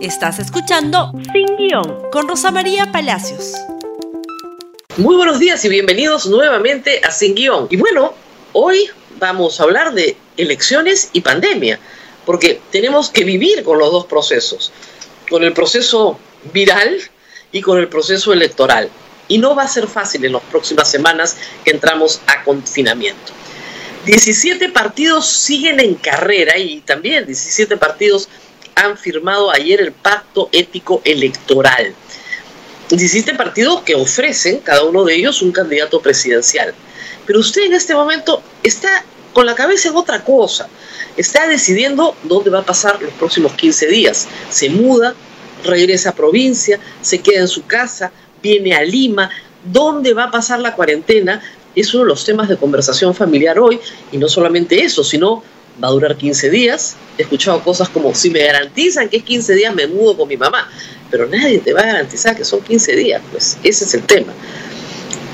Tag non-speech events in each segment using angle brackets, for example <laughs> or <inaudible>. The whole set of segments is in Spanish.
Estás escuchando Sin Guión con Rosa María Palacios. Muy buenos días y bienvenidos nuevamente a Sin Guión. Y bueno, hoy vamos a hablar de elecciones y pandemia, porque tenemos que vivir con los dos procesos, con el proceso viral y con el proceso electoral. Y no va a ser fácil en las próximas semanas que entramos a confinamiento. 17 partidos siguen en carrera y también 17 partidos han firmado ayer el pacto ético electoral. 17 partidos que ofrecen, cada uno de ellos, un candidato presidencial. Pero usted en este momento está con la cabeza en otra cosa. Está decidiendo dónde va a pasar los próximos 15 días. Se muda, regresa a provincia, se queda en su casa, viene a Lima. ¿Dónde va a pasar la cuarentena? Es uno de los temas de conversación familiar hoy. Y no solamente eso, sino va a durar 15 días. He escuchado cosas como, si me garantizan que es 15 días, me mudo con mi mamá. Pero nadie te va a garantizar que son 15 días, pues ese es el tema.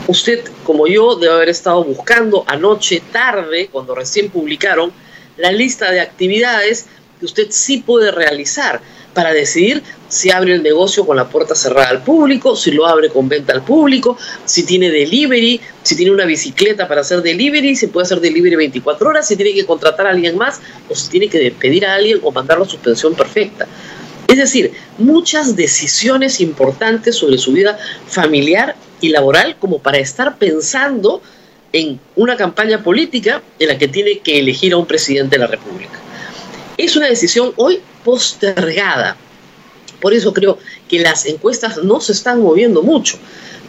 Usted, como yo, debe haber estado buscando anoche, tarde, cuando recién publicaron, la lista de actividades que usted sí puede realizar para decidir si abre el negocio con la puerta cerrada al público, si lo abre con venta al público, si tiene delivery, si tiene una bicicleta para hacer delivery, si puede hacer delivery 24 horas, si tiene que contratar a alguien más o si tiene que pedir a alguien o mandarlo a suspensión perfecta. Es decir, muchas decisiones importantes sobre su vida familiar y laboral como para estar pensando en una campaña política en la que tiene que elegir a un presidente de la República. Es una decisión hoy postergada. Por eso creo que las encuestas no se están moviendo mucho,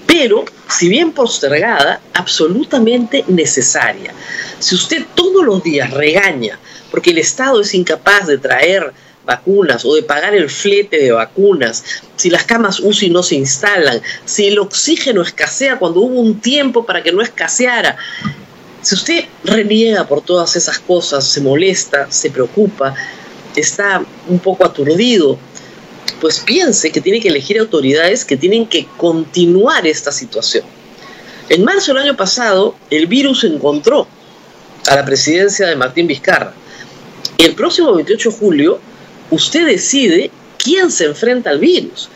pero si bien postergada, absolutamente necesaria. Si usted todos los días regaña porque el Estado es incapaz de traer vacunas o de pagar el flete de vacunas, si las camas UCI no se instalan, si el oxígeno escasea cuando hubo un tiempo para que no escaseara, si usted reniega por todas esas cosas, se molesta, se preocupa, está un poco aturdido, pues piense que tiene que elegir autoridades que tienen que continuar esta situación. En marzo del año pasado, el virus encontró a la presidencia de Martín Vizcarra. Y el próximo 28 de julio, usted decide quién se enfrenta al virus.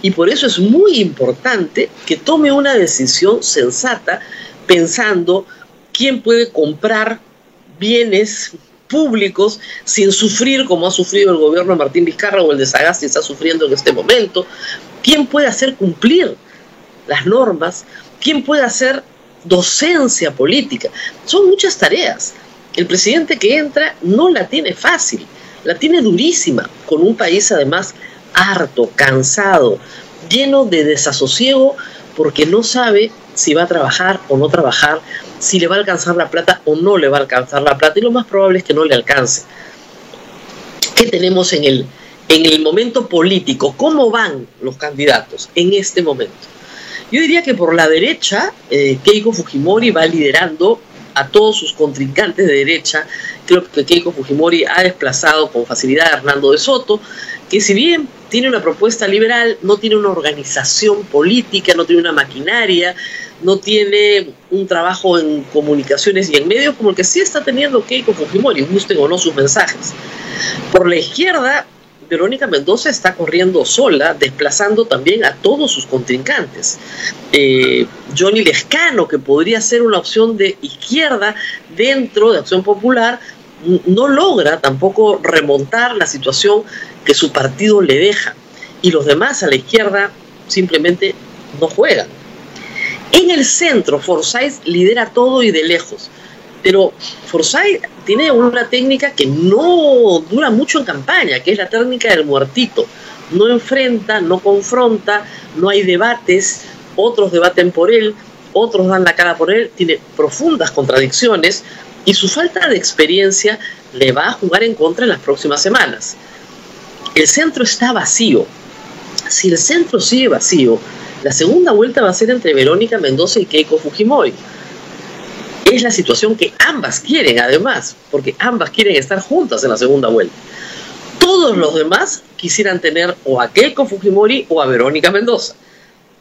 Y por eso es muy importante que tome una decisión sensata pensando quién puede comprar bienes públicos sin sufrir como ha sufrido el gobierno de Martín Vizcarra o el de Sagasti está sufriendo en este momento. ¿Quién puede hacer cumplir las normas? ¿Quién puede hacer docencia política? Son muchas tareas. El presidente que entra no la tiene fácil, la tiene durísima, con un país además harto, cansado, lleno de desasosiego porque no sabe si va a trabajar o no trabajar, si le va a alcanzar la plata o no le va a alcanzar la plata, y lo más probable es que no le alcance. ¿Qué tenemos en el, en el momento político? ¿Cómo van los candidatos en este momento? Yo diría que por la derecha, eh, Keiko Fujimori va liderando a todos sus contrincantes de derecha. Creo que Keiko Fujimori ha desplazado con facilidad a Hernando de Soto, que si bien tiene una propuesta liberal, no tiene una organización política, no tiene una maquinaria, no tiene un trabajo en comunicaciones y en medios como el que sí está teniendo Keiko Fujimori, gusten o no sus mensajes. Por la izquierda, Verónica Mendoza está corriendo sola, desplazando también a todos sus contrincantes. Eh, Johnny Lescano, que podría ser una opción de izquierda dentro de Acción Popular, no logra tampoco remontar la situación que su partido le deja. Y los demás a la izquierda simplemente no juegan. En el centro, Forsyth lidera todo y de lejos. Pero Forsyth tiene una técnica que no dura mucho en campaña, que es la técnica del muertito. No enfrenta, no confronta, no hay debates, otros debaten por él, otros dan la cara por él, tiene profundas contradicciones y su falta de experiencia le va a jugar en contra en las próximas semanas. El centro está vacío. Si el centro sigue vacío, la segunda vuelta va a ser entre Verónica Mendoza y Keiko Fujimori. Es la situación que ambas quieren, además, porque ambas quieren estar juntas en la segunda vuelta. Todos los demás quisieran tener o a Keiko Fujimori o a Verónica Mendoza,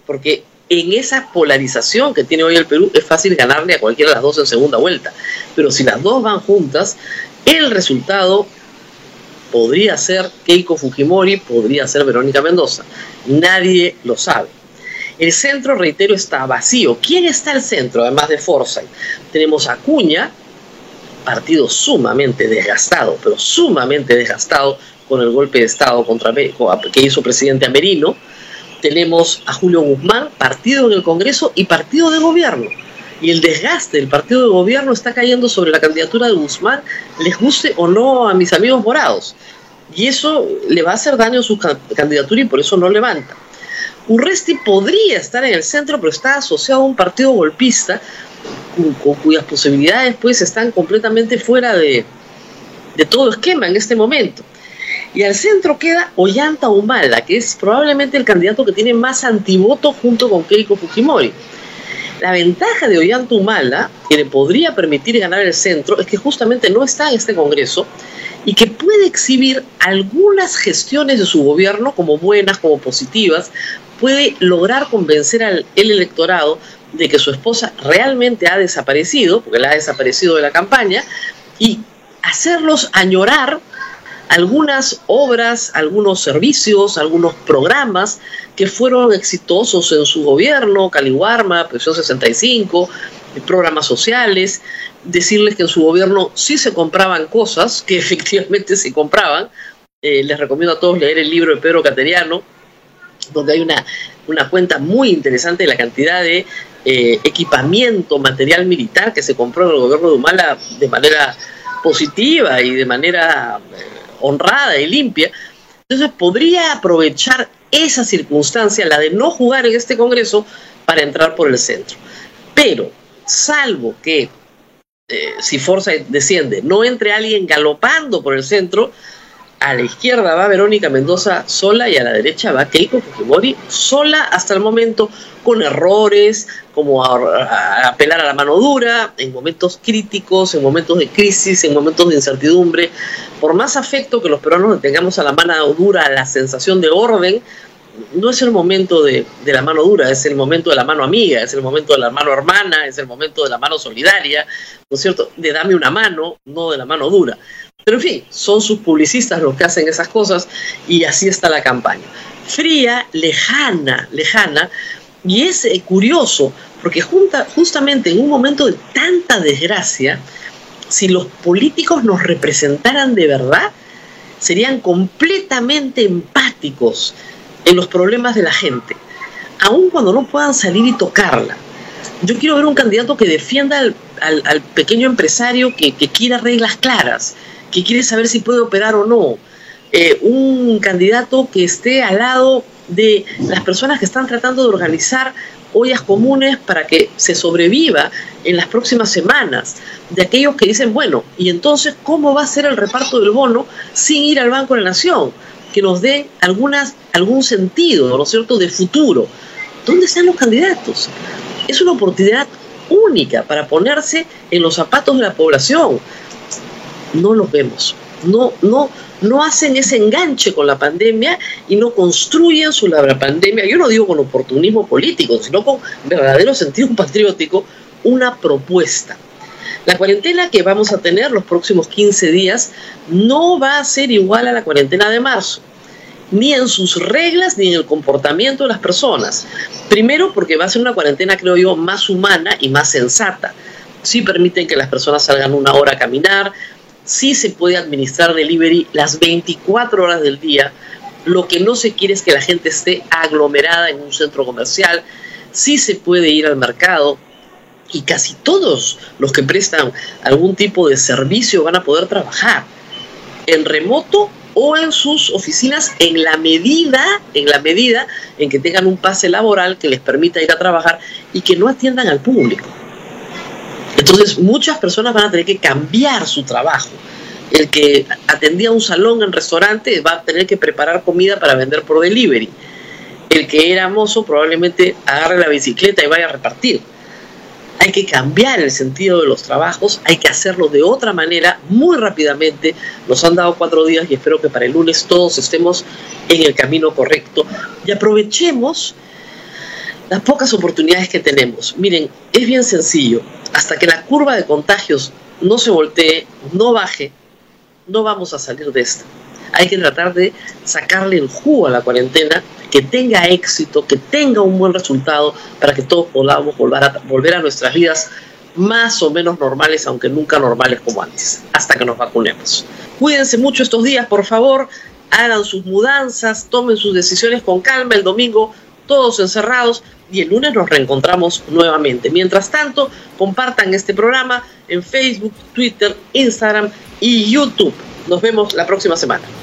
porque en esa polarización que tiene hoy el Perú es fácil ganarle a cualquiera de las dos en segunda vuelta. Pero si las dos van juntas, el resultado podría ser Keiko Fujimori, podría ser Verónica Mendoza. Nadie lo sabe. El centro, reitero, está vacío. ¿Quién está al centro, además de Forsyth? Tenemos a Cuña, partido sumamente desgastado, pero sumamente desgastado con el golpe de Estado contra, que hizo presidente Amerino. Tenemos a Julio Guzmán, partido en el Congreso y partido de gobierno. Y el desgaste del partido de gobierno está cayendo sobre la candidatura de Guzmán, les guste o no a mis amigos morados. Y eso le va a hacer daño a su candidatura y por eso no levanta. Urresti podría estar en el centro, pero está asociado a un partido golpista con, cuyas posibilidades pues están completamente fuera de, de todo esquema en este momento. Y al centro queda Ollanta Humala, que es probablemente el candidato que tiene más antivoto junto con Keiko Fujimori. La ventaja de Ollanta Humala, que le podría permitir ganar el centro, es que justamente no está en este Congreso y que puede exhibir algunas gestiones de su gobierno como buenas, como positivas, puede lograr convencer al el electorado de que su esposa realmente ha desaparecido, porque la ha desaparecido de la campaña, y hacerlos añorar algunas obras, algunos servicios, algunos programas que fueron exitosos en su gobierno, Caliwarma, Presión 65, programas sociales, decirles que en su gobierno sí se compraban cosas, que <laughs> efectivamente se compraban. Eh, les recomiendo a todos leer el libro de Pedro Cateriano, donde hay una, una cuenta muy interesante de la cantidad de eh, equipamiento, material militar que se compró en el gobierno de Humala de manera positiva y de manera eh, honrada y limpia. Entonces podría aprovechar esa circunstancia, la de no jugar en este Congreso, para entrar por el centro. Pero, salvo que eh, si Forza desciende, no entre alguien galopando por el centro, a la izquierda va Verónica Mendoza sola y a la derecha va Keiko Fujimori sola hasta el momento, con errores, como apelar a la mano dura, en momentos críticos, en momentos de crisis, en momentos de incertidumbre. Por más afecto que los peruanos tengamos a la mano dura, a la sensación de orden, no es el momento de, de, la mano dura, es el momento de la mano amiga, es el momento de la mano hermana, es el momento de la mano solidaria, ¿no es cierto? De dame una mano, no de la mano dura. Pero en fin, son sus publicistas los que hacen esas cosas y así está la campaña. Fría, lejana, lejana, y es eh, curioso porque justamente en un momento de tanta desgracia, si los políticos nos representaran de verdad, serían completamente empáticos en los problemas de la gente, aun cuando no puedan salir y tocarla. Yo quiero ver un candidato que defienda al, al, pequeño empresario que, que quiera reglas claras, que quiere saber si puede operar o no. Eh, un candidato que esté al lado de las personas que están tratando de organizar ollas comunes para que se sobreviva en las próximas semanas, de aquellos que dicen, bueno, y entonces, ¿cómo va a ser el reparto del bono sin ir al Banco de la Nación? Que nos dé algunas, algún sentido, ¿no es cierto?, de futuro. ¿Dónde están los candidatos? Es una oportunidad única para ponerse en los zapatos de la población, no los vemos. No, no, no hacen ese enganche con la pandemia y no construyen sobre la pandemia, yo no digo con oportunismo político, sino con verdadero sentido <laughs> patriótico, una propuesta. La cuarentena que vamos a tener los próximos 15 días no va a ser igual a la cuarentena de marzo, ni en sus reglas ni en el comportamiento de las personas. Primero porque va a ser una cuarentena, creo yo, más humana y más sensata. Sí permiten que las personas salgan una hora a caminar, sí se puede administrar delivery las 24 horas del día. Lo que no se quiere es que la gente esté aglomerada en un centro comercial. Sí se puede ir al mercado y casi todos los que prestan algún tipo de servicio van a poder trabajar en remoto o en sus oficinas en la medida, en la medida en que tengan un pase laboral que les permita ir a trabajar y que no atiendan al público. Entonces muchas personas van a tener que cambiar su trabajo. El que atendía un salón en restaurante va a tener que preparar comida para vender por delivery. El que era mozo probablemente agarre la bicicleta y vaya a repartir. Hay que cambiar el sentido de los trabajos, hay que hacerlo de otra manera, muy rápidamente. Nos han dado cuatro días y espero que para el lunes todos estemos en el camino correcto. Y aprovechemos las pocas oportunidades que tenemos. Miren, es bien sencillo. Hasta que la curva de contagios no se voltee, no baje, no vamos a salir de esta. hay que tratar de sacarle el jugo a la cuarentena, que tenga éxito, que tenga un buen resultado para que todos podamos volver a, volver a nuestras vidas más o menos normales, aunque nunca normales como antes, hasta que nos vacunemos. Cuídense mucho estos días, por favor, hagan sus mudanzas, tomen sus decisiones con calma el domingo, todos encerrados, y el lunes nos reencontramos nuevamente. Mientras tanto, compartan este programa en Facebook, Twitter, Instagram y YouTube. Nos vemos la próxima semana.